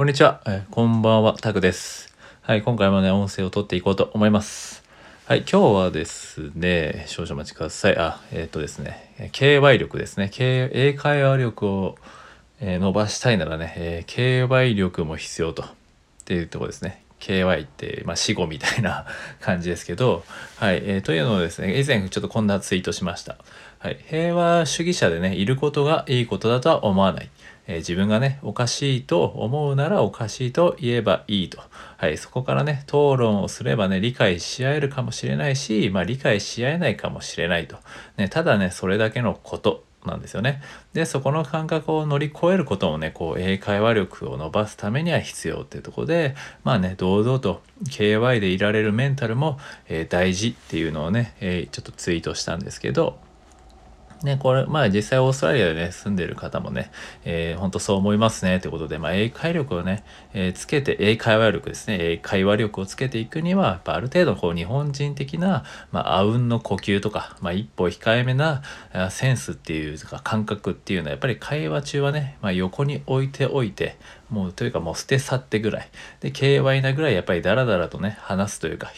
こんにちは、えこんばんは、タクです。はい、今回もね、音声を取っていこうと思います。はい、今日はですね、少々お待ちください。あ、えーっとですね、KY 力ですね。K- 英会話力を、え伸ばしたいならね、え KY 力も必要と。っていうとこですね。KY って、まあ、死語みたいな 感じですけど、はい、えーというのをですね、以前ちょっとこんなツイートしました。はい、平和主義者でね、いることがいいことだとは思わない。えー自分がね、おかしいと思うならおかしいと言えばいいと。はい、そこからね、討論をすればね、理解し合えるかもしれないし、まあ理解し合えないかもしれないと。ね、ただね、それだけのことなんですよね。で、そこの感覚を乗り越えることもね、こう、英会話力を伸ばすためには必要っていうとこで、まあね、堂々と KY でいられるメンタルも、えー大事っていうのをね、えーちょっとツイートしたんですけど、ね、これ、まあ実際オーストラリアでね、住んでる方もね、えー、本当そう思いますね、ということで、まあ英会力をね、えーつけて、英会話力ですね、英会話力をつけていくには、やっぱある程度こう日本人的な、まあ、あうんの呼吸とか、まあ一歩控えめなセンスっていうか感覚っていうのは、やっぱり会話中はね、まあ横に置いておいて、もうというかもう捨て去ってぐらい。で、KY なぐらいやっぱりダラダラとね、話すというか、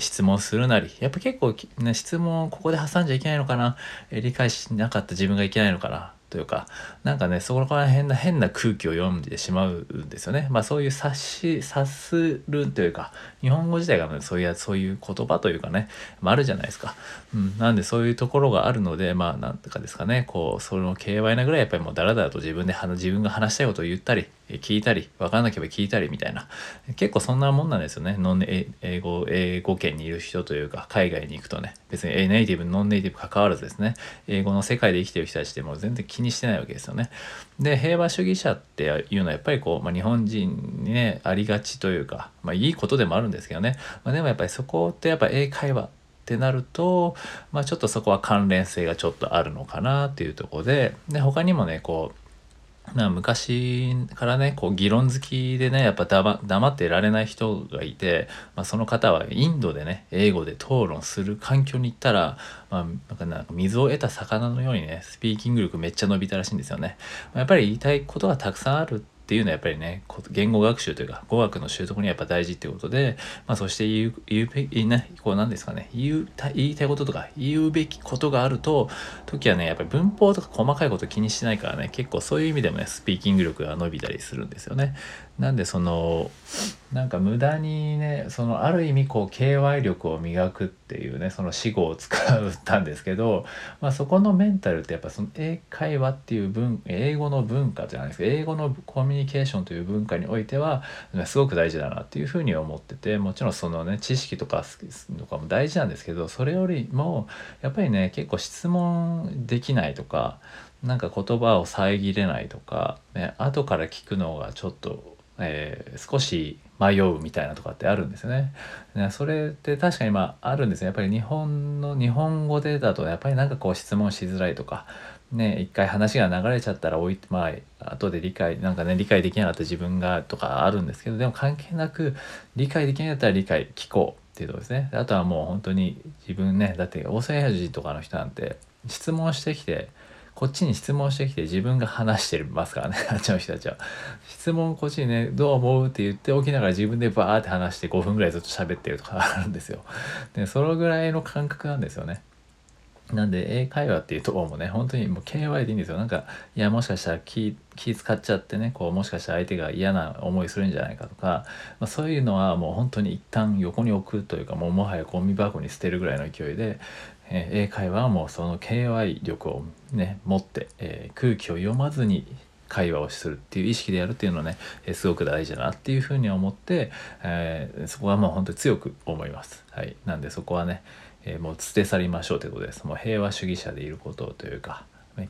質問するなりやっぱ結構、ね、質問をここで挟んじゃいけないのかな理解しなかった自分がいけないのかなというかなんかねそこら変な変な空気を読んでしまうんですよね。まあそういう察し察するというか日本語自体がねそういうそういう言葉というかね、まあ、あるじゃないですか、うん、なんでそういうところがあるのでまあなんとかですかねこうその KY なぐらいやっぱりもうダラダラと自分で自分が話したいことを言ったり聞いたり分からなければ聞いたりみたいな。結構そんなもんなんですよね。ノン英語英語圏にいる人というか海外に行くとね。別にネイティブノンネイティブ関わらずですね。英語の世界で生きてる人たちでも全然気にしてないわけですよね。で平和主義者っていうのはやっぱりこう、まあ、日本人にねありがちというか、まあ、いいことでもあるんですけどね、まあ、でもやっぱりそこってやっぱ英会話ってなると、まあ、ちょっとそこは関連性がちょっとあるのかなっていうところで。で他にもねこうな昔からねこう議論好きでねやっぱ黙黙ってられない人がいて、まあ、その方はインドでね英語で討論する環境に行ったら、まあ、なんかなんか水を得た魚のようにねスピーキング力めっちゃ伸びたらしいんですよね。やっぱり言いたいことがたくさんあるっていうのはやっぱりね言語学習というか語学の習得にはやっぱ大事っていうことで、まあ、そして言う言うべきねこうなんですかね言うた言いたいこととか言うべきことがあると時はねやっぱり文法とか細かいこと気にしないからね結構そういう意味でもねスピーキング力が伸びたりするんですよね。なんでそのなんか無駄にねそのある意味こう KY 力を磨くっていうねその死語を使ったんですけど、まあ、そこのメンタルってやっぱその英会話っていう文英語の文化じゃないですか英語のコミュニケーションという文化においてはすごく大事だなっていうふうに思っててもちろんそのね知識とかとかも大事なんですけどそれよりもやっぱりね結構質問できないとかなんか言葉を遮れないとか、ね、後から聞くのがちょっとえー少し迷うみたいなとかってあるんですよね。ねそれって確かにまああるんですよやっぱり日本の日本語でだとやっぱりなんかこう質問しづらいとかね一回話が流れちゃったら置いてまあ後で理解なんかね理解できなかった自分がとかあるんですけどでも関係なく理解できないんだったら理解聞こうっていうとこですね。であとはもう本当に自分ねだってオーストラリア人とかの人なんて質問してきてこっちに質問してきて自分が話してますからね あっちの人たちは。質問こっちにねどう思うって言っておきながら自分でバーって話して5分ぐらいずっと喋ってるとかあるんですよ。でそのぐらいの感覚なんですよね。なんで英会話っていうところもね本当にもう KY でいいんですよ。なんかいやもしかしたら気気使っちゃってねこうもしかしたら相手が嫌な思いするんじゃないかとか、まあ、そういうのはもう本当に一旦横に置くというかもうもはやゴミ箱に捨てるぐらいの勢いで、えー英会話はもうその KY 力をね持って、えー空気を読まずに会話をするっていう意識でやるっていうのはね、えーすごく大事だなっていうふうに思って、えーそこはもう本当に強く思います。はい、なんでそこはね、えーもう捨て去りましょうということです。もう平和主義者でいることというか、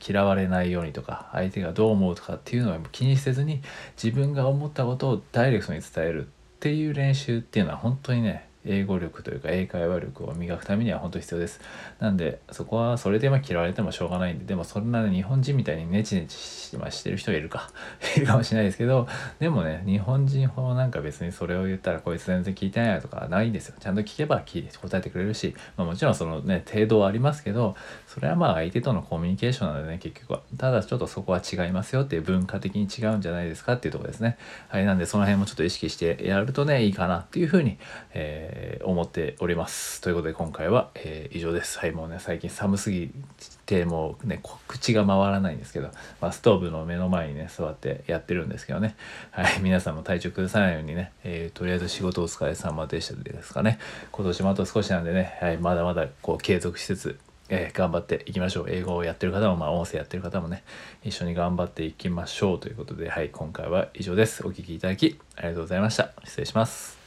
嫌われないようにとか相手がどう思うとかっていうのは気にせずに自分が思ったことをダイレクトに伝えるっていう練習っていうのは本当にね英語力というか英会話力を磨くためには本当必要です。なんでそこはそれでま嫌われてもしょうがないんででもそんな日本人みたいにネチネチして,、ま、してる人いるかいるかもしれないですけどでもね日本人ほどなんか別にそれを言ったらこいつ全然聞いてないとかないんですよ。ちゃんと聞けば聞いて答えてくれるし、まあ、もちろんそのね程度はありますけどそれはまあ相手とのコミュニケーションなんでね結局は。ただちょっとそこは違いますよっていう文化的に違うんじゃないですかっていうとこですね。はいなんでその辺もちょっと意識してやるとねいいかなっていうふうに、えー、思っておりますということで今回は、えー、以上ですはいもうね最近寒すぎてもうね口が回らないんですけど、まあ、ストーブの目の前にね座ってやってるんですけどねはい皆さんも体調崩さないようにね、えー、とりあえず仕事お疲れ様でしたですかね今年もあと少しなんでね、はい、まだまだこう継続しつつえー、頑張っていきましょう。英語をやってる方も、まあ、音声やってる方もね、一緒に頑張っていきましょうということで、はい、今回は以上です。お聴きいただきありがとうございました。失礼します。